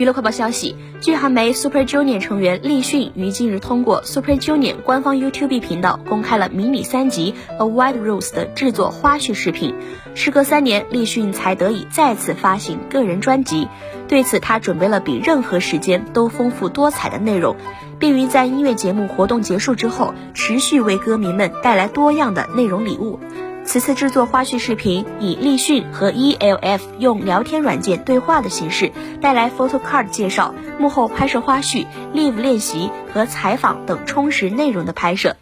娱乐快报消息，据韩媒 Super Junior 成员立迅于近日通过 Super Junior 官方 YouTube 频道公开了迷你三集《A White Rose》的制作花絮视频。时隔三年，立迅才得以再次发行个人专辑。对此，他准备了比任何时间都丰富多彩的内容，并于在音乐节目活动结束之后，持续为歌迷们带来多样的内容礼物。此次制作花絮视频，以立讯和 ELF 用聊天软件对话的形式，带来 photo card 介绍、幕后拍摄花絮、live 练习和采访等充实内容的拍摄。